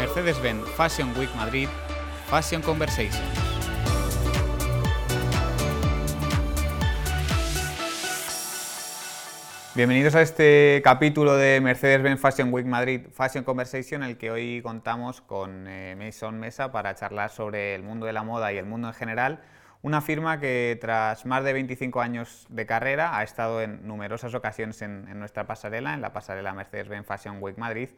Mercedes-Benz Fashion Week Madrid, Fashion Conversation. Bienvenidos a este capítulo de Mercedes-Benz Fashion Week Madrid Fashion Conversation, en el que hoy contamos con eh, Mason Mesa para charlar sobre el mundo de la moda y el mundo en general. Una firma que tras más de 25 años de carrera ha estado en numerosas ocasiones en, en nuestra pasarela, en la pasarela Mercedes-Benz Fashion Week Madrid,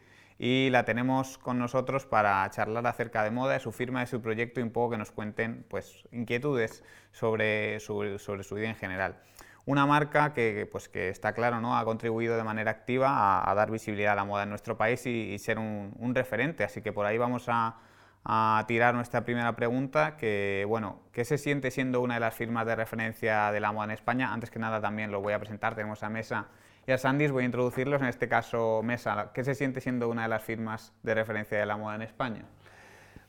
y la tenemos con nosotros para charlar acerca de moda, de su firma, de su proyecto y un poco que nos cuenten pues, inquietudes sobre su, sobre su vida en general. Una marca que, pues, que está claro, ¿no? ha contribuido de manera activa a, dar visibilidad a la moda en nuestro país y, ser un, un, referente, así que por ahí vamos a, a, tirar nuestra primera pregunta, que bueno, ¿qué se siente siendo una de las firmas de referencia de la moda en España? Antes que nada también lo voy a presentar, tenemos a Mesa y a Sandys voy a introducirlos, en este caso Mesa. ¿Qué se siente siendo una de las firmas de referencia de la moda en España?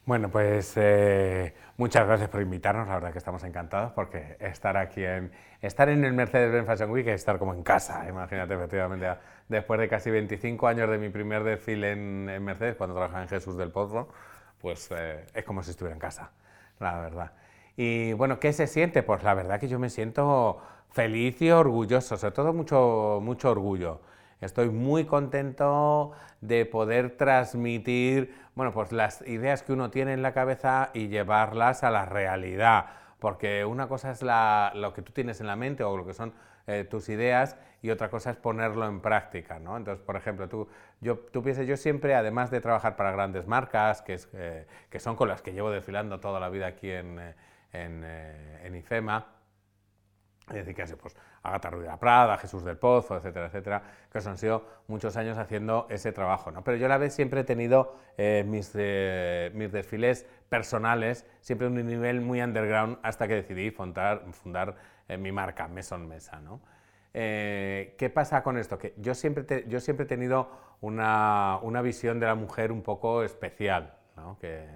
Bueno, pues eh, muchas gracias por invitarnos, la verdad que estamos encantados porque estar aquí en, estar en el Mercedes-Benz Fashion Week es estar como en casa, imagínate efectivamente, después de casi 25 años de mi primer desfile en, en Mercedes, cuando trabajaba en Jesús del Pozo, pues eh, es como si estuviera en casa, la verdad. Y bueno, ¿qué se siente? Pues la verdad que yo me siento feliz y orgulloso, sobre todo mucho, mucho orgullo. Estoy muy contento de poder transmitir bueno, pues las ideas que uno tiene en la cabeza y llevarlas a la realidad. Porque una cosa es lo que tú tienes en la mente o lo que son eh, tus ideas y otra cosa es ponerlo en práctica. Entonces, por ejemplo, tú, yo, tú piensas, yo siempre, además de trabajar para grandes marcas, que, eh, son con las que llevo desfilando toda la vida aquí en, eh, en, en IFEMA, es decir, que pues, Agatha la Prada, Jesús del Pozo, etcétera, etcétera, que han sido muchos años haciendo ese trabajo. ¿no? Pero yo a la vez siempre he tenido eh, mis, eh, mis, desfiles personales, siempre en un nivel muy underground, hasta que decidí fundar, fundar eh, mi marca, Meson Mesa. ¿no? ¿Qué pasa con esto? Que yo siempre, yo siempre he tenido una, una, visión de la mujer un poco especial, ¿no? que,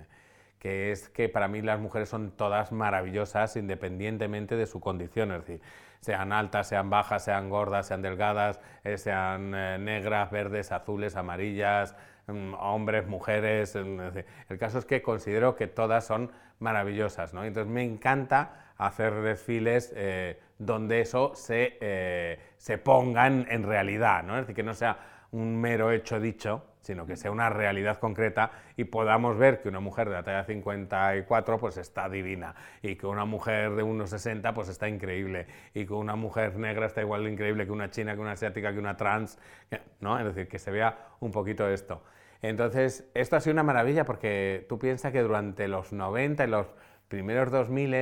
que es que para mí las mujeres son todas maravillosas independientemente de su condición, es decir, sean altas, sean bajas, sean gordas, sean delgadas, eh, sean eh, negras, verdes, azules, amarillas, mm, hombres, mujeres. el caso es que considero que todas son maravillosas, ¿no? Entonces me encanta hacer desfiles eh, donde eso se, se ponga en realidad, ¿no? Es decir, que no sea un mero hecho dicho, sino que sea una realidad concreta y podamos ver que una mujer de la talla 54 pues está divina y que una mujer de 1,60 pues está increíble y que una mujer negra está igual de increíble que una china, que una asiática, que una trans, ¿no? Es decir, que se vea un poquito esto. Entonces, esto ha sido una maravilla porque tú piensas que durante los 90 y los primeros 2000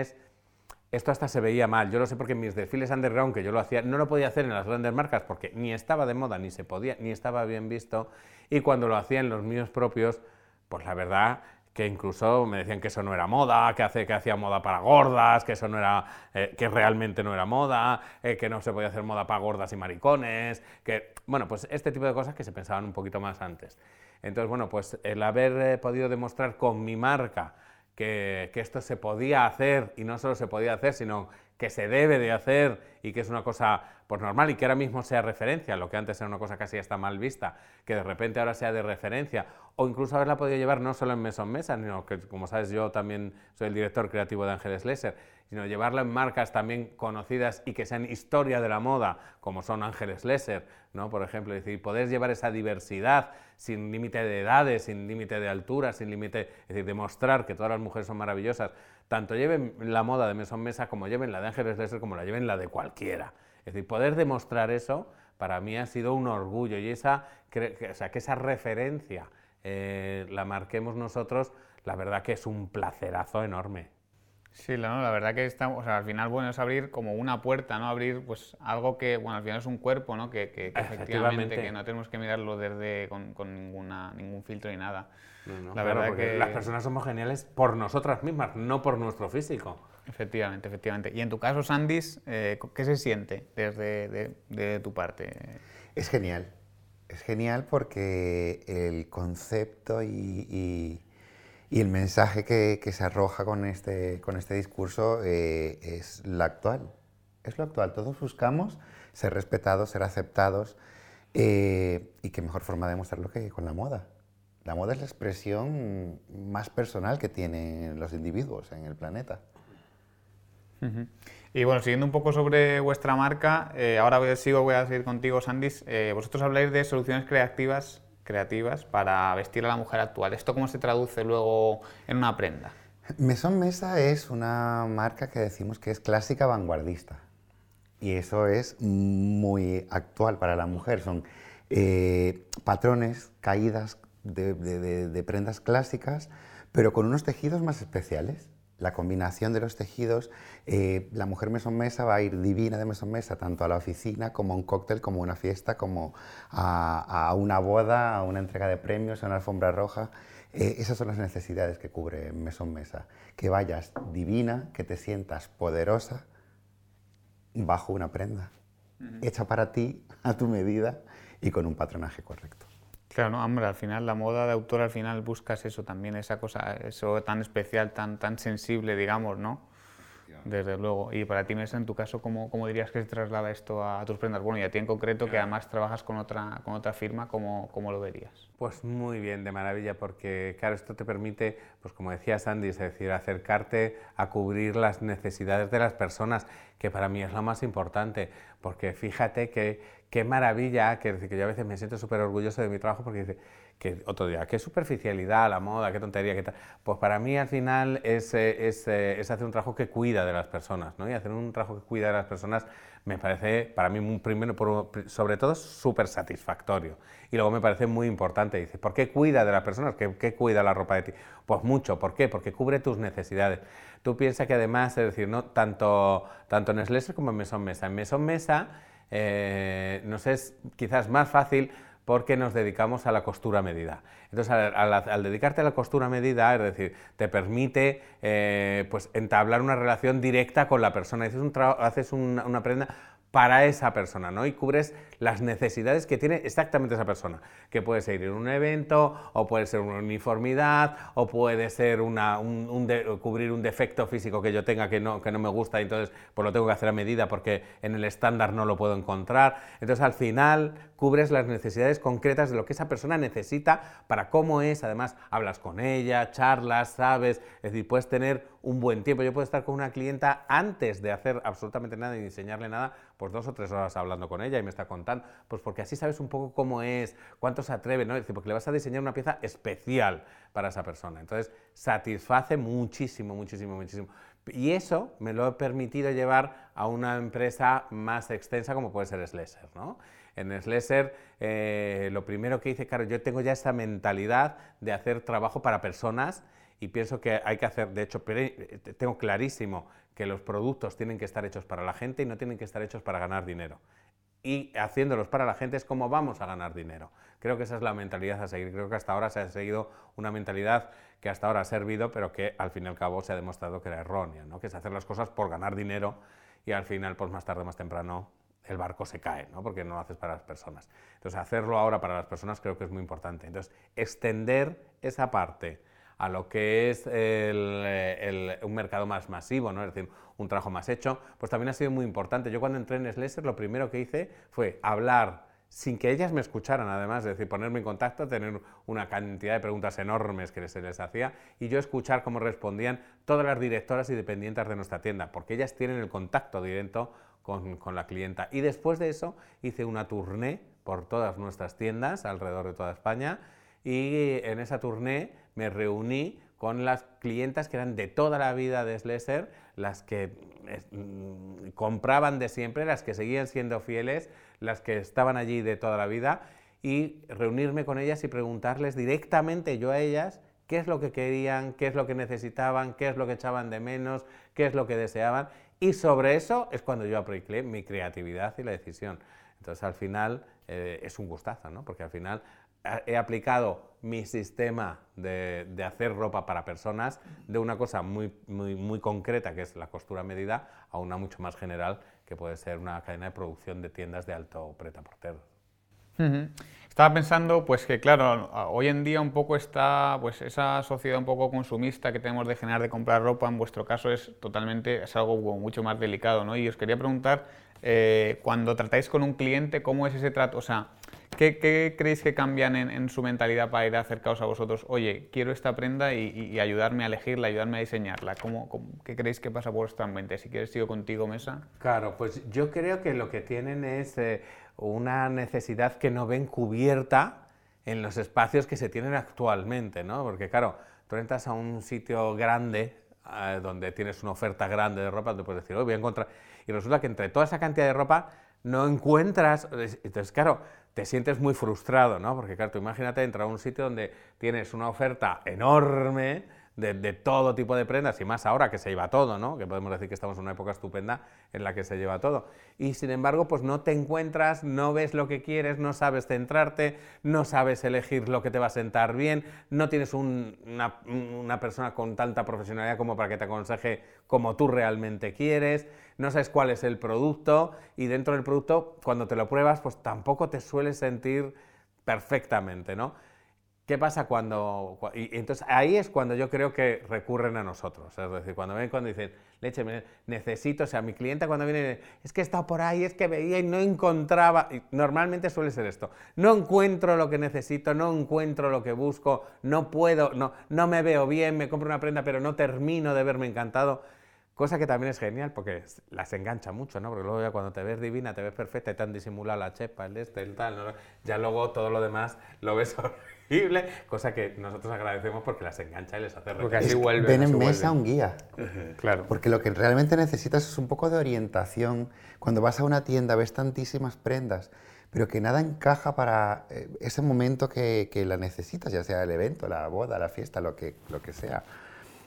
esto hasta se veía mal. Yo lo sé porque en mis desfiles underground, que yo lo hacía, no lo podía hacer en las grandes marcas porque ni estaba de moda, ni se podía, ni estaba bien visto. Y cuando lo hacía en los míos propios, pues la verdad que incluso me decían que eso no era moda, que, hace, que hacía moda para gordas, que eso no era, eh, que realmente no era moda, eh, que no se podía hacer moda para gordas y maricones, que, bueno, pues este tipo de cosas que se pensaban un poquito más antes. Entonces, bueno, pues el haber eh, podido demostrar con mi marca que, esto se podía hacer y no solo se podía hacer, sino que se debe de hacer y que es una cosa pues, normal y que ahora mismo sea referencia, lo que antes era una cosa casi hasta mal vista, que de repente ahora sea de referencia, o incluso haberla podido llevar no solo en Meson Mesa, sino que, como sabes, yo también soy el director creativo de Ángeles Lesser, sino llevarla en marcas también conocidas y que sean historia de la moda, como son Ángeles Lesser, ¿no? por ejemplo, decir, poder llevar esa diversidad sin límite de edades, sin límite de altura, sin límite, es decir, demostrar que todas las mujeres son maravillosas, tanto lleven la moda de Meson Mesa como lleven la de Ángeles Lesser como la lleven la de cualquiera. Es decir, poder demostrar eso para mí ha sido un orgullo y esa, que esa referencia eh, la marquemos nosotros, la verdad que es un placerazo enorme. Sí, la verdad que estamos, o sea, al final bueno es abrir como una puerta, ¿no? Abrir pues algo que, bueno, al final es un cuerpo, ¿no? Que, que, efectivamente que no tenemos que mirarlo desde con, con ninguna, ningún filtro ni nada. la verdad que las personas somos geniales por nosotras mismas, no por nuestro físico. Efectivamente, efectivamente. Y en tu caso, Sandis, eh, ¿qué se siente desde de, tu parte? Es genial. Es genial porque el concepto y y el mensaje que, se arroja con este, con este discurso eh, es lo actual. Es lo actual. Todos buscamos ser respetados, ser aceptados. Eh, y qué mejor forma de demostrarlo que con la moda. La moda es la expresión más personal que tienen los individuos en el planeta. Y bueno, siguiendo un poco sobre vuestra marca, eh, ahora voy sigo, voy a seguir contigo, Sandis. Eh, vosotros habláis de soluciones creativas, creativas para vestir a la mujer actual. ¿Esto cómo se traduce luego en una prenda? Mesón Mesa es una marca que decimos que es clásica vanguardista. Y eso es muy actual para la mujer. Son eh, patrones, caídas de, prendas clásicas, pero con unos tejidos más especiales. La combinación de los tejidos, eh, la mujer mesón mesa va a ir divina de mesón mesa tanto a la oficina como a un cóctel, como a una fiesta, como a, una boda, a una entrega de premios, a una alfombra roja. Eh, esas son las necesidades que cubre mesón mesa. Que vayas divina, que te sientas poderosa bajo una prenda, hecha para ti, a tu medida y con un patronaje correcto. Claro, no, hombre, al final la moda de autor al final buscas eso también, esa cosa, eso tan especial, tan, tan sensible, digamos, ¿no? Desde luego. Y para ti, Mesa, en tu caso, ¿cómo, ¿cómo, dirías que se traslada esto a tus prendas? Bueno, y a ti en concreto, que además trabajas con otra, con otra firma, ¿cómo, ¿cómo, lo verías? Pues muy bien, de maravilla, porque claro, esto te permite, pues como decía Sandy, es decir, acercarte a cubrir las necesidades de las personas, que para mí es lo más importante, porque fíjate que qué maravilla, que, que yo a veces me siento súper orgulloso de mi trabajo porque dice, que otro día, qué superficialidad, la moda, qué tontería, qué tal. Pues para mí al final es, eh, es, eh, es, hacer un trabajo que cuida de las personas, ¿no? Y hacer un trabajo que cuida de las personas me parece, para mí, un primero, sobre todo, súper satisfactorio. Y luego me parece muy importante, dice, ¿por qué cuida de las personas? ¿Qué, ¿Qué, cuida la ropa de ti? Pues mucho, ¿por qué? Porque cubre tus necesidades. Tú piensas que además, es decir, ¿no? tanto, tanto Slesser como Mesón Mesa. En Mesón Mesa eh, nos es quizás más fácil porque nos dedicamos a la costura medida. Entonces, al, dedicarte a la costura medida, es decir, te permite eh, pues, entablar una relación directa con la persona. Haces, un haces una prenda para esa persona, ¿no? Y cubres las necesidades que tiene exactamente esa persona, que puede ser ir a un evento, o puede ser una uniformidad, o puede ser una, un, cubrir un defecto físico que yo tenga que no, que no me gusta y entonces pues lo tengo que hacer a medida porque en el estándar no lo puedo encontrar. Entonces al final cubres las necesidades concretas de lo que esa persona necesita para cómo es, además hablas con ella, charlas, sabes, es decir, puedes tener un buen tiempo. Yo puedo estar con una clienta antes de hacer absolutamente nada y enseñarle nada, pues dos o tres horas hablando con ella y me está contando, pues porque así sabes un poco cómo es, cuánto se atreve, ¿no? Es decir, porque le vas a diseñar una pieza especial para esa persona. Entonces, satisface muchísimo, muchísimo, muchísimo. Y eso me lo he permitido llevar a una empresa más extensa como puede ser Slesser, ¿no? En Slesser, eh, lo primero que hice, claro, yo tengo ya esa mentalidad de hacer trabajo para personas y pienso que hay que hacer, de hecho, eh, tengo clarísimo que los productos tienen que estar hechos para la gente y no tienen que estar hechos para ganar dinero. Y haciéndolos para la gente es como vamos a ganar dinero. Creo que esa es la mentalidad a seguir. Creo que hasta ahora se ha seguido una mentalidad que hasta ahora ha servido, pero que al fin y al cabo se ha demostrado que era errónea, ¿no? que es hacer las cosas por ganar dinero y al final, pues más tarde o más temprano, el barco se cae, ¿no? porque no lo haces para las personas. Entonces, hacerlo ahora para las personas creo que es muy importante. Entonces, extender esa parte a lo que es un mercado más masivo, ¿no? es decir, un trabajo más hecho, pues también ha sido muy importante. Yo cuando entré en Slesser lo primero que hice fue hablar sin que ellas me escucharan, además, es decir, ponerme en contacto, tener una cantidad de preguntas enormes que se les hacía y yo escuchar cómo respondían todas las directoras y dependientes de nuestra tienda, porque ellas tienen el contacto directo con, con la clienta. Y después de eso hice una tournée por todas nuestras tiendas alrededor de toda España y en esa tournée me reuní con las clientas que eran de toda la vida de Slesser, las que mm, compraban de siempre, las que seguían siendo fieles, las que estaban allí de toda la vida y reunirme con ellas y preguntarles directamente yo a ellas qué es lo que querían, qué es lo que necesitaban, qué es lo que echaban de menos, qué es lo que deseaban y sobre eso es cuando yo apliqué mi creatividad y la decisión. Entonces al final eh, es un gustazo, ¿no? porque al final he aplicado mi sistema de, hacer ropa para personas de una cosa muy, muy, muy concreta, que es la costura medida, a una mucho más general, que puede ser una cadena de producción de tiendas de alto preta porter. Estaba pensando, pues que claro, hoy en día un poco está, pues esa sociedad un poco consumista que tenemos de generar de comprar ropa, en vuestro caso es totalmente, es algo mucho más delicado, ¿no? Y os quería preguntar, eh, cuando tratáis con un cliente, ¿cómo es ese trato? O sea, ¿Qué, creéis que cambian en, su mentalidad para ir acercados a vosotros? Oye, quiero esta prenda y, ayudarme a elegirla, ayudarme a diseñarla. ¿Cómo, qué creéis que pasa por vuestra mente? Si quieres, sigo contigo, Mesa. Claro, pues yo creo que lo que tienen es eh, una necesidad que no ven cubierta en los espacios que se tienen actualmente, ¿no? Porque, claro, tú entras a un sitio grande donde tienes una oferta grande de ropa, te puedes decir, hoy voy a encontrar... Y resulta que entre toda esa cantidad de ropa no encuentras... Entonces, claro, te sientes muy frustrado, ¿no? Porque claro, imagínate entrar a un sitio donde tienes una oferta enorme de, todo tipo de prendas y más ahora que se lleva todo, ¿no? Que podemos decir que estamos en una época estupenda en la que se lleva todo. Y sin embargo, pues no te encuentras, no ves lo que quieres, no sabes centrarte, no sabes elegir lo que te va a sentar bien, no tienes una, una persona con tanta profesionalidad como para que te aconseje como tú realmente quieres, no sabes cuál es el producto y dentro del producto, cuando te lo pruebas, pues tampoco te sueles sentir perfectamente, ¿no? ¿Qué pasa cuando.? Y, entonces ahí es cuando yo creo que recurren a nosotros. Es decir, cuando ven, cuando dicen, leche, necesito, o sea, mi cliente cuando viene, es que he estado por ahí, es que veía y no encontraba. Normalmente suele ser esto: no encuentro lo que necesito, no encuentro lo que busco, no puedo, no, no me veo bien, me compro una prenda, pero no termino de verme encantado. Cosa que también es genial porque las engancha mucho, ¿no? Porque luego ya cuando te ves divina, te ves perfecta y te han disimulado la chepa, el este, el tal, ¿no? ya luego todo lo demás lo ves horrible, cosa que nosotros agradecemos porque las engancha y les hace Porque así vuelven. Ven en mesa un guía. claro. Porque lo que realmente necesitas es un poco de orientación. Cuando vas a una tienda ves tantísimas prendas, pero que nada encaja para eh, ese momento que, que la necesitas, ya sea el evento, la boda, la fiesta, lo que, lo que sea.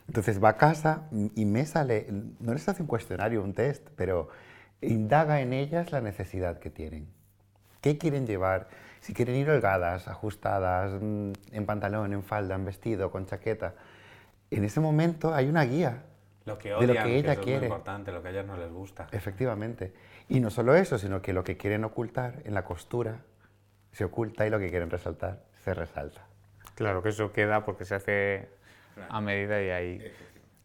Entonces va a casa y me sale, no les hace un cuestionario, un test, pero indaga en ellas la necesidad que tienen. ¿Qué quieren llevar? Si quieren ir holgadas, ajustadas, mm, en pantalón, en falda, en vestido, con chaqueta. En ese momento hay una guía lo que odian, de lo que ella quiere. Es muy importante, lo que a ellas no les gusta. Efectivamente. Y no solo eso, sino que lo que quieren ocultar en la costura se oculta y lo que quieren resaltar se resalta. Claro que eso queda porque se hace a medida y ahí...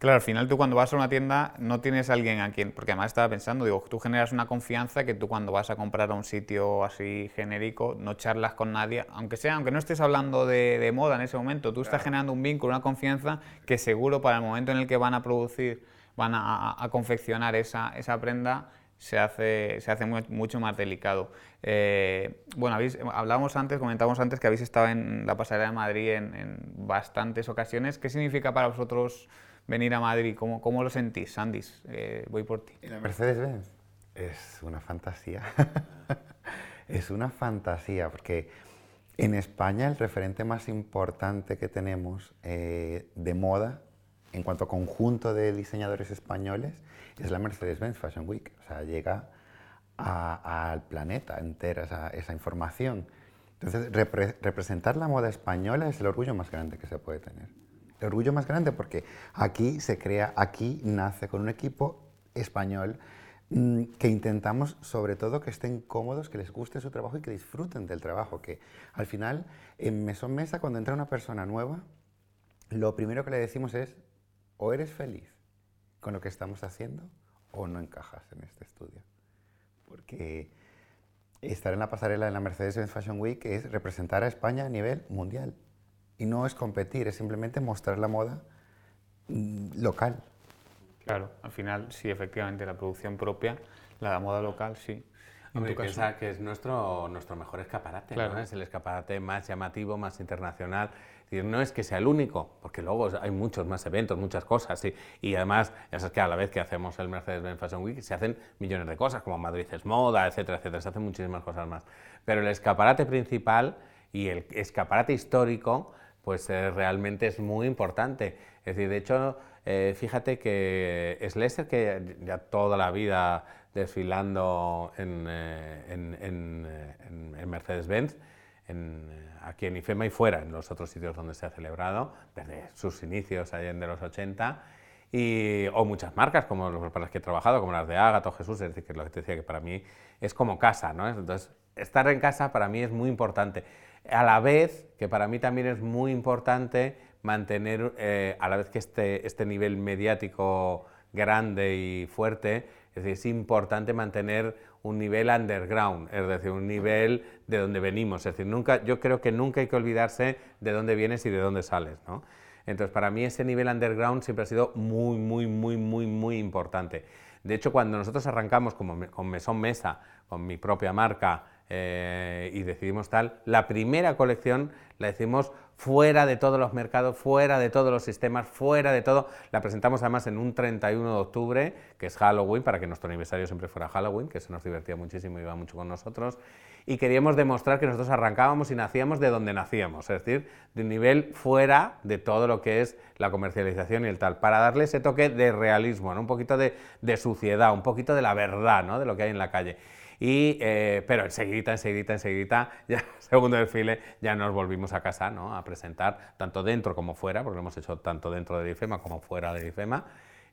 Claro, al final tú cuando vas a una tienda no tienes a alguien a quien, porque además estaba pensando, digo, tú generas una confianza que tú cuando vas a comprar a un sitio así genérico no charlas con nadie, aunque sea, aunque no estés hablando de, moda en ese momento, tú estás generando un vínculo, una confianza que seguro para el momento en el que van a producir, van a, confeccionar esa, esa prenda, se hace, se hace mucho más delicado. Eh, bueno, habéis, hablábamos antes, comentábamos antes que habéis estado en la pasarela de Madrid en, bastantes ocasiones. ¿Qué significa para vosotros venir a Madrid? ¿Cómo, cómo lo sentís, Sandis? Eh, voy por ti. la Mercedes-Benz es una fantasía. es una fantasía porque en España el referente más importante que tenemos eh, de moda en cuanto a conjunto de diseñadores españoles es la Mercedes-Benz Fashion Week. O sea, llega al planeta entera esa, esa información. Entonces, representar la moda española es el orgullo más grande que se puede tener. El orgullo más grande porque aquí se crea, aquí nace con un equipo español mm, que intentamos sobre todo que estén cómodos, que les guste su trabajo y que disfruten del trabajo, que al final en Mesón Mesa cuando entra una persona nueva, lo primero que le decimos es, o eres feliz con lo que estamos haciendo o no encajas en este estudio. Porque estar en la pasarela de la Mercedes-Benz Fashion Week es representar a España a nivel mundial. Y no es competir, es simplemente mostrar la moda mm, local. Claro, al final sí, efectivamente, la producción propia, la moda local, sí. Hombre, piensa que es nuestro, nuestro mejor escaparate, ¿no? es el escaparate más llamativo, más internacional no es que sea el único, porque luego hay muchos más eventos, muchas cosas, y además, ya sabes que a la vez que hacemos el Mercedes-Benz Fashion Week, se hacen millones de cosas, como Madrid es moda, etcétera, etcétera, se hacen muchísimas cosas más. Pero el escaparate principal y el escaparate histórico, pues eh, realmente es muy importante. Es decir, de hecho, eh, fíjate que Slesser, que ya toda la vida desfilando en, eh, en, en, en Mercedes-Benz, aquí en IFEMA y fuera, en los otros sitios donde se ha celebrado, desde sus inicios allá en de los 80, y, o muchas marcas como para las que he trabajado, como las de Ágata o Jesús, es decir, que lo que te decía que para mí es como casa, ¿no? Entonces, estar en casa para mí es muy importante. A la vez que para mí también es muy importante mantener, eh, a la vez que este, este nivel mediático grande y fuerte, Es importante mantener un nivel underground, es decir, un nivel de donde venimos. Es decir, nunca, yo creo que nunca hay que olvidarse de dónde vienes y de dónde sales. ¿no? Entonces, para mí ese nivel underground siempre ha sido muy, muy, muy, muy, muy importante. De hecho, cuando nosotros arrancamos como, con Mesón Mesa, con mi propia marca, eh, y decidimos tal, la primera colección la decimos fuera de todos los mercados, fuera de todos los sistemas, fuera de todo. La presentamos además en un 31 de octubre, que es Halloween, para que nuestro aniversario siempre fuera Halloween, que se nos divertía muchísimo y iba mucho con nosotros. Y queríamos demostrar que nosotros arrancábamos y nacíamos de donde nacíamos, es decir, de un nivel fuera de todo lo que es la comercialización y el tal, para darle ese toque de realismo, un poquito de, de suciedad, un poquito de la verdad ¿no? de lo que hay en la calle. Y, eh, pero enseguida, enseguida, enseguida, ya segundo desfile, ya nos volvimos a casa ¿no? a presentar, tanto dentro como fuera, porque lo hemos hecho tanto dentro de IFEMA como fuera de IFEMA,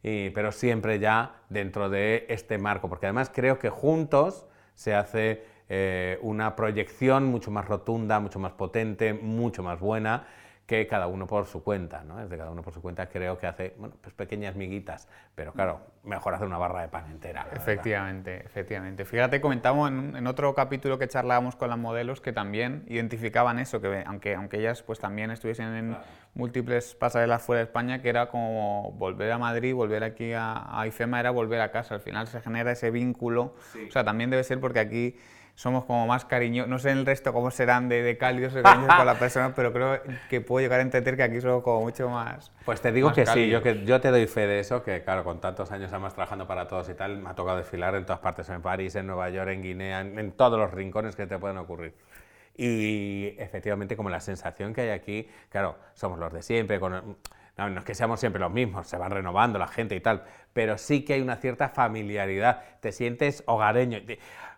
pero siempre ya dentro de este marco, porque además creo que juntos se hace eh, una proyección mucho más rotunda, mucho más potente, mucho más buena que cada uno por su cuenta, ¿no? Desde cada uno por su cuenta creo que hace, bueno, pues pequeñas miguitas, pero claro, mejor hacer una barra de pan entera. Efectivamente, efectivamente. Fíjate, comentamos en, otro capítulo que charlábamos con las modelos que también identificaban eso, que aunque, aunque ellas pues también estuviesen en múltiples pasarelas fuera de España, que era como volver a Madrid, volver aquí a, a IFEMA, era volver a casa, al final se genera ese vínculo, o sea, también debe ser porque aquí somos como más cariñosos, no sé en el resto cómo serán de, de cálidos o cariñosos con la persona, pero creo que puedo llegar a entender que aquí somos como mucho más. Pues te digo que sí, yo, que yo te doy fe de eso, que claro, con tantos años además trabajando para todos y tal, me ha tocado desfilar en todas partes, en París, en Nueva York, en Guinea, en, todos los rincones que te pueden ocurrir. Y efectivamente, como la sensación que hay aquí, claro, somos los de siempre, con, no, no, es que seamos siempre los mismos, se van renovando la gente y tal, pero sí que hay una cierta familiaridad, te sientes hogareño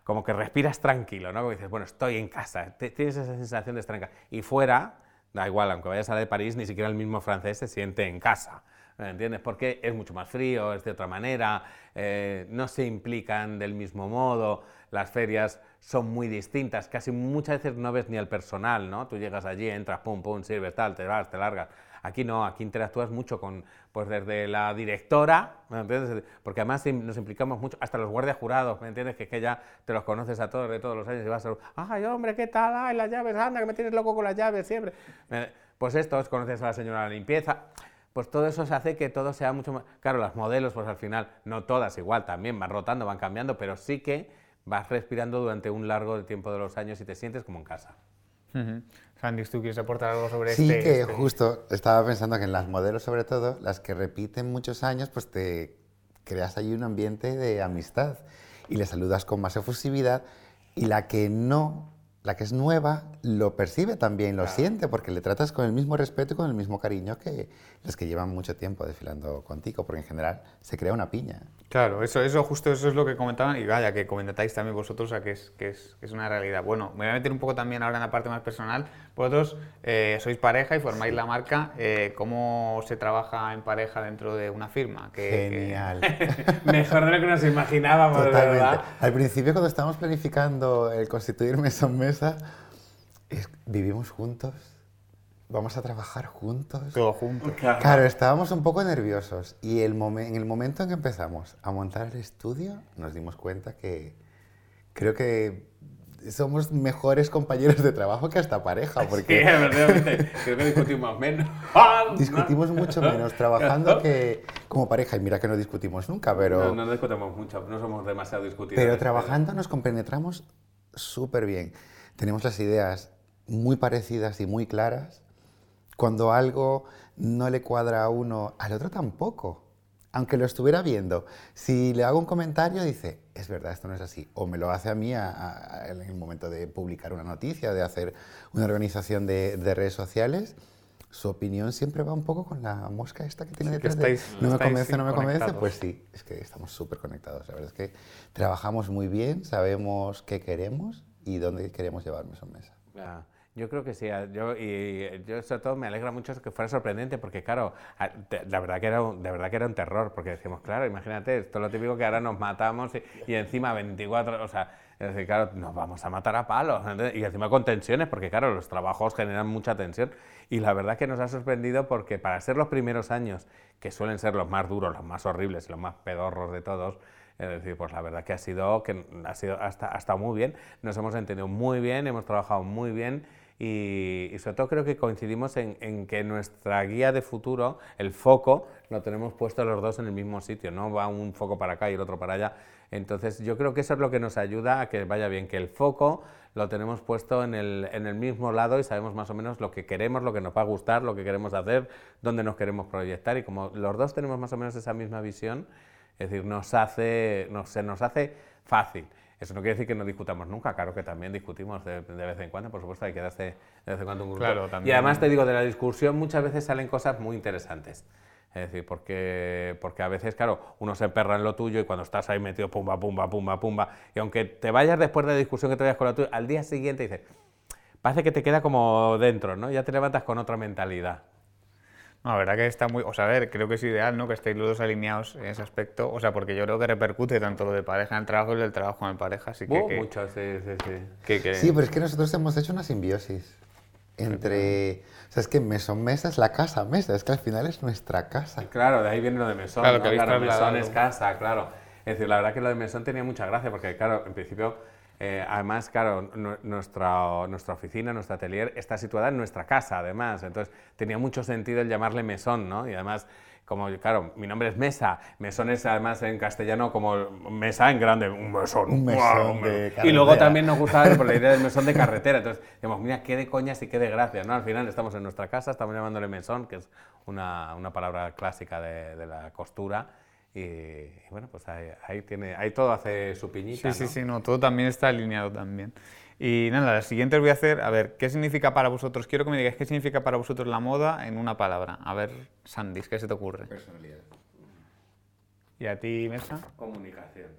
como que respiras tranquilo, ¿no? Como dices, bueno, estoy en casa, tienes esa sensación de casa. Y fuera, da igual, aunque vayas a la de París, ni siquiera el mismo francés se siente en casa. ¿Me entiendes? Porque es mucho más frío, es de otra manera, eh, no se implican del mismo modo, las ferias son muy distintas, casi muchas veces no ves ni al personal, ¿no? Tú llegas allí, entras, pum, pum, sirves, tal, te vas, te largas. Aquí no, aquí interactúas mucho con, pues desde la directora, ¿me entiendes? Porque además nos implicamos mucho, hasta los guardias jurados, ¿me entiendes? Que es que ya te los conoces a todos de todos los años y vas a, ay hombre, ¿qué tal? Ay, las llaves, anda, que me tienes loco con las llaves siempre. Pues estos, conoces a la señora de la limpieza, pues todo eso se hace que todo sea mucho más... Claro, las modelos, pues al final, no todas igual, también van rotando, van cambiando, pero sí que vas respirando durante un largo tiempo de los años y te sientes como en casa. Sandy, ¿tú quieres aportar algo sobre sí, este? Sí, que este? justo estaba pensando que en las modelos, sobre todo, las que repiten muchos años, pues te creas ahí un ambiente de amistad y le saludas con más efusividad y la que no la que es nueva lo percibe también, lo siente, porque le tratas con el mismo respeto y con el mismo cariño que los que llevan mucho tiempo desfilando contigo, porque en general se crea una piña. Claro, eso, eso justo eso es lo que comentaban y vaya, que comentáis también vosotros, o sea, que es, que es, que es una realidad. Bueno, me voy a meter un poco también ahora en la parte más personal. Vosotros eh, sois pareja y formáis la marca. Eh, ¿Cómo se trabaja en pareja dentro de una firma? Genial. Mejor de lo que nos imaginábamos, verdad. Al principio, cuando estábamos planificando el constituir Mesón Mesa, vivimos juntos, vamos a trabajar juntos. Todo juntos. Claro. estábamos un poco nerviosos y el en el momento en que empezamos a montar el estudio, nos dimos cuenta que creo que somos mejores compañeros de trabajo que hasta pareja, porque... Sí, realmente, creo que discutimos menos. discutimos mucho menos trabajando que como pareja, y mira que no discutimos nunca, pero... No, no discutimos mucho, no somos demasiado discutidos. Pero trabajando nos compenetramos súper bien. Tenemos las ideas muy parecidas y muy claras. Cuando algo no le cuadra a uno, al otro tampoco aunque lo estuviera viendo, si le hago un comentario, dice, es verdad, esto no es así. O me lo hace a mí en el momento de publicar una noticia, de hacer una organización de, redes sociales. Su opinión siempre va un poco con la mosca esta que tiene detrás de... No me convence, no me convence. Pues sí, es que estamos súper conectados. La verdad es que trabajamos muy bien, sabemos qué queremos y dónde queremos llevarnos a mesa. Yo creo que sí. Yo, y yo sobre todo me alegra mucho que fuera sorprendente porque, claro, la verdad que era un, de verdad que era un terror porque decimos, claro, imagínate, esto es lo típico que ahora nos matamos y, encima 24, o sea, es decir, claro, nos vamos a matar a palos y encima con tensiones porque, claro, los trabajos generan mucha tensión y la verdad que nos ha sorprendido porque para ser los primeros años, que suelen ser los más duros, los más horribles los más pedorros de todos, Es decir, pues la verdad que ha sido, que ha sido hasta, ha estado muy bien, nos hemos entendido muy bien, hemos trabajado muy bien y, sobre todo creo que coincidimos en, que nuestra guía de futuro, el foco, lo tenemos puesto los dos en el mismo sitio, no va un foco para acá y el otro para allá. Entonces yo creo que eso es lo que nos ayuda a que vaya bien, que el foco lo tenemos puesto en el, en el mismo lado y sabemos más o menos lo que queremos, lo que nos va a gustar, lo que queremos hacer, dónde nos queremos proyectar y como los dos tenemos más o menos esa misma visión, es decir, nos hace, se nos hace fácil. Eso no quiere decir que no discutamos nunca, claro que también discutimos de, vez en cuando, por supuesto, hay que darse de vez en cuando un grupo. Claro, y además te digo, de la discusión muchas veces salen cosas muy interesantes. Es decir, porque, porque a veces, claro, uno se emperra en lo tuyo y cuando estás ahí metido pumba, pumba, pumba, pumba, y aunque te vayas después de la discusión que te vayas con la tuya, al día siguiente dices, parece que te queda como dentro, ¿no? Ya te levantas con otra mentalidad. No, la verdad que está muy... O sea, a ver, creo que es ideal, ¿no? Que estéis los dos alineados en ese aspecto. O sea, porque yo creo que repercute tanto lo de pareja en el trabajo y lo del trabajo en pareja. Así que, uh, mucho, sí, sí, sí. Sí, pero es que nosotros hemos hecho una simbiosis entre... O sea, es que mesón mesa es la casa mesa, es que al final es nuestra casa. Claro, de ahí viene lo de mesón. Claro, que claro mesón es casa, claro. Es decir, la verdad que lo de mesón tenía mucha gracia porque, claro, en principio eh, además, claro, nuestra, nuestra oficina, nuestro atelier está situada en nuestra casa, además. Entonces, tenía mucho sentido el llamarle mesón, ¿no? Y además, como, claro, mi nombre es Mesa. Mesón es además en castellano como mesa en grande, un mesón. Un mesón de Y luego también nos gustaba por la idea del mesón de carretera. Entonces, digamos, mira, qué de coñas y qué de gracia, ¿no? Al final estamos en nuestra casa, estamos llamándole mesón, que es una, una palabra clásica de, de la costura y, bueno, pues ahí, tiene, ahí todo hace su piñita. Sí, sí, sí, no, todo también está alineado también. Y nada, la siguiente os voy a hacer, a ver, ¿qué significa para vosotros? Quiero que me digáis qué significa para vosotros la moda en una palabra. A ver, Sandis, ¿qué se te ocurre? Personalidad. ¿Y a ti, Mesa? Comunicación.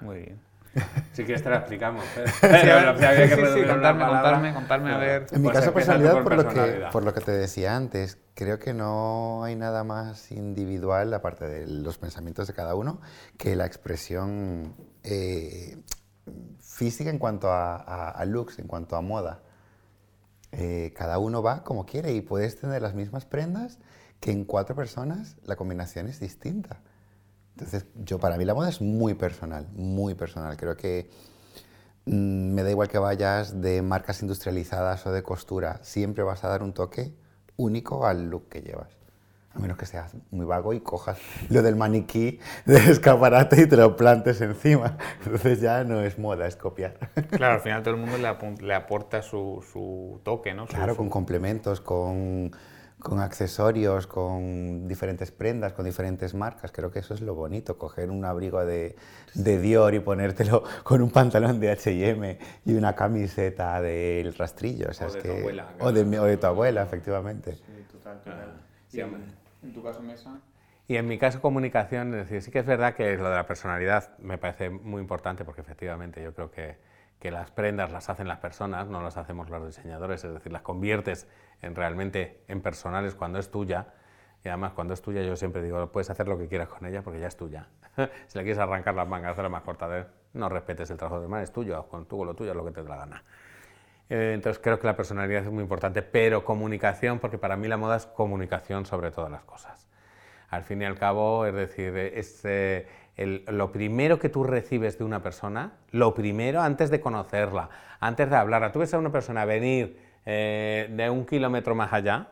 Muy bien. Si quieres te la explicamos. ¿eh? Pero, sí, sí, contarme, contarme, contarme, a ver. En mi pues caso, personalidad, por, lo que, por lo que te decía antes, creo que no hay nada más individual, aparte de los pensamientos de cada uno, que la expresión eh, física en cuanto a, looks, en cuanto a moda. Eh, cada uno va como quiere y puedes tener las mismas prendas que en cuatro personas la combinación es distinta. Entonces, yo para mí la moda es muy personal, muy personal. Creo que mm, me da igual que vayas de marcas industrializadas o de costura, siempre vas a dar un toque único al look que llevas. A menos que seas muy vago y cojas lo del maniquí de escaparate y te lo plantes encima. Entonces ya no es moda, es copiar. Claro, al final todo el mundo le, aporta su, su, toque, ¿no? claro, con complementos, con con accesorios, con diferentes prendas, con diferentes marcas. Creo que eso es lo bonito, coger un abrigo de, de Dior y ponértelo con un pantalón de H&M y una camiseta del rastrillo. O, sea, de es que, tu abuela. O de, o de, tu abuela, efectivamente. Sí, total, total. Sí, en tu caso, Mesa. Y en mi caso, comunicación, es decir, sí que es verdad que lo de la personalidad me parece muy importante porque efectivamente yo creo que, que las prendas las hacen las personas, no las hacemos los diseñadores, es decir, las conviertes en realmente en personales cuando es tuya. Y además, cuando es tuya, yo siempre digo, puedes hacer lo que quieras con ella porque ya es tuya. si le quieres arrancar las mangas, hacerla más corta, no respetes el trabajo de demás, es tuyo, con tú lo tuyo, es lo que te dé la gana. Eh, entonces, creo que la personalidad es muy importante, pero comunicación, porque para mí la moda es comunicación sobre todas las cosas. Al fin y al cabo, es decir, es eh, lo primero que tú recibes de una persona, lo primero antes de conocerla, antes de hablarla. Tú ves a una persona venir eh, de un kilómetro más allá,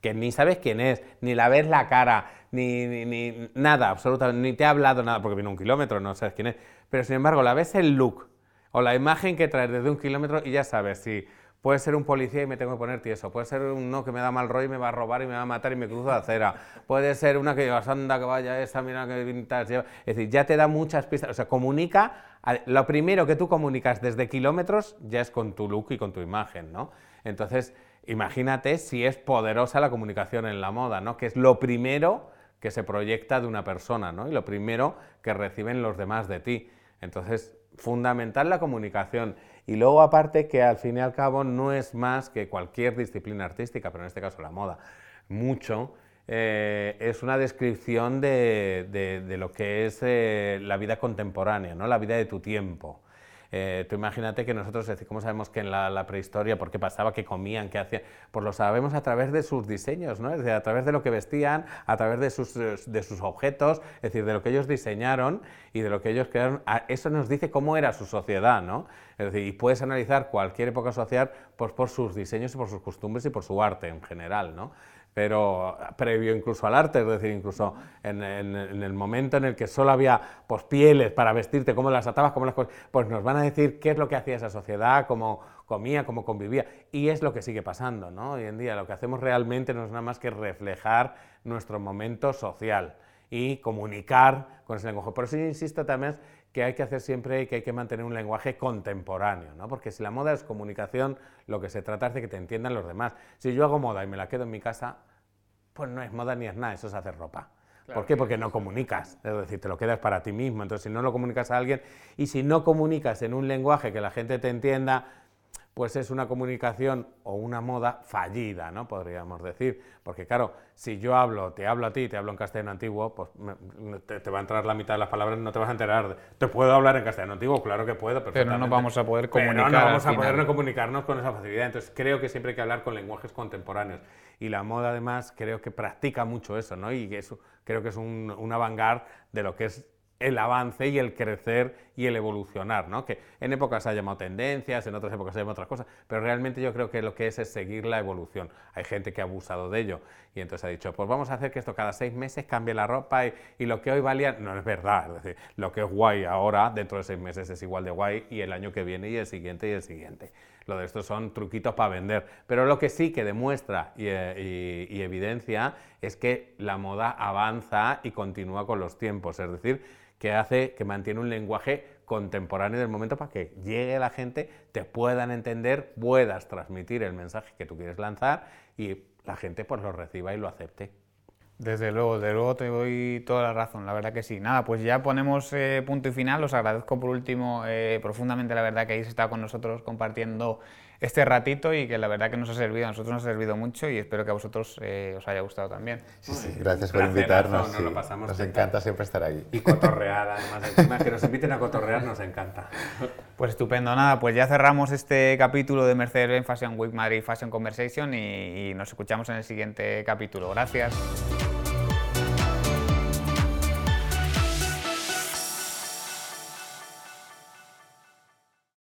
que ni sabes quién es, ni la ves la cara, ni, ni, nada, absolutamente, ni te ha hablado nada, porque viene un kilómetro, no sabes quién es, pero sin embargo la ves el look o la imagen que traes desde un kilómetro y ya sabes si puede ser un policía y me tengo que poner tieso, puede ser uno que me da mal rollo y me va a robar y me va a matar y me cruzo la acera, puede ser una que lleva anda que vaya esa, mira que lleva, es decir, ya te da muchas pistas, o sea, comunica, lo primero que tú comunicas desde kilómetros ya es con tu look y con tu imagen, ¿no? Entonces, imagínate si es poderosa la comunicación en la moda, ¿no? Que es lo primero que se proyecta de una persona, ¿no? Y lo primero que reciben los demás de ti. Entonces, fundamental la comunicación. Y luego, aparte, que al fin y al cabo no es más que cualquier disciplina artística, pero en este caso la moda, mucho, eh, es una descripción de, lo que es eh, la vida contemporánea, ¿no? la vida de tu tiempo. Eh, tú imagínate que nosotros, ¿cómo sabemos que en la, prehistoria, por qué pasaba, qué comían, qué hacían? Pues lo sabemos a través de sus diseños, ¿no? Es a través de lo que vestían, a través de sus, de sus objetos, es decir, de lo que ellos diseñaron y de lo que ellos crearon. Eso nos dice cómo era su sociedad, ¿no? Es decir, y puedes analizar cualquier época social pues, por sus diseños y por sus costumbres y por su arte en general, ¿no? Pero previo incluso al arte, es decir, incluso en, el momento en el que solo había pues, pieles para vestirte, cómo las atabas, cómo las pues nos van a decir qué es lo que hacía esa sociedad, cómo comía, cómo convivía, y es lo que sigue pasando, ¿no? Hoy en día lo que hacemos realmente no es nada más que reflejar nuestro momento social y comunicar con ese lenguaje. Por eso insisto también que hay que hacer siempre que hay que mantener un lenguaje contemporáneo, ¿no? porque si la moda es comunicación, lo que se trata es de que te entiendan los demás. Si yo hago moda y me la quedo en mi casa, pues no es moda ni es nada, eso es hacer ropa. ¿Por qué? Porque no comunicas, es decir, te lo quedas para ti mismo. Entonces, si no lo comunicas a alguien y si no comunicas en un lenguaje que la gente te entienda, pues es una comunicación o una moda fallida, ¿no? Podríamos decir. Porque claro, si yo hablo, te hablo a ti, te hablo en castellano antiguo, pues te, va a entrar la mitad de las palabras, no te vas a enterar. Te puedo hablar en castellano antiguo, claro que puedo, pero no vamos a poder comunicar. no vamos a poder comunicarnos con esa facilidad. Entonces creo que siempre hay que hablar con lenguajes contemporáneos. Y la moda además creo que practica mucho eso, ¿no? Y eso creo que es un, un avant de lo que es el avance y el crecer y el evolucionar, ¿no? Que en épocas se ha llamado tendencias, en otras épocas se ha llamado otras cosas, pero realmente yo creo que lo que es es seguir la evolución. Hay gente que ha abusado de ello y entonces ha dicho, pues vamos a hacer que esto cada seis meses cambie la ropa y, y lo que hoy valía, no es verdad, es decir, lo que es guay ahora, dentro de seis meses es igual de guay y el año que viene y el siguiente y el siguiente. Lo de estos son truquitos para vender, pero lo que sí que demuestra y, eh, y evidencia es que la moda avanza y continúa con los tiempos, es decir, que hace, que mantiene un lenguaje contemporáneo del momento para que llegue la gente, te puedan entender, puedas transmitir el mensaje que tú quieres lanzar y la gente pues lo reciba y lo acepte. Desde luego, desde luego te doy toda la razón, la verdad que sí. Nada, pues ya ponemos eh, punto y final. Os agradezco por último eh, profundamente la verdad que hayáis estado con nosotros compartiendo este ratito y que la verdad que nos ha servido, a nosotros nos ha servido mucho y espero que a vosotros eh, os haya gustado también. Sí, sí, gracias por invitarnos. nos, encanta siempre estar aquí. Y cotorrear, además, que nos inviten a cotorrear nos encanta. Pues estupendo, nada, pues ya cerramos este capítulo de Mercedes-Benz Fashion Week Madrid Fashion Conversation y nos escuchamos en el siguiente capítulo. Gracias.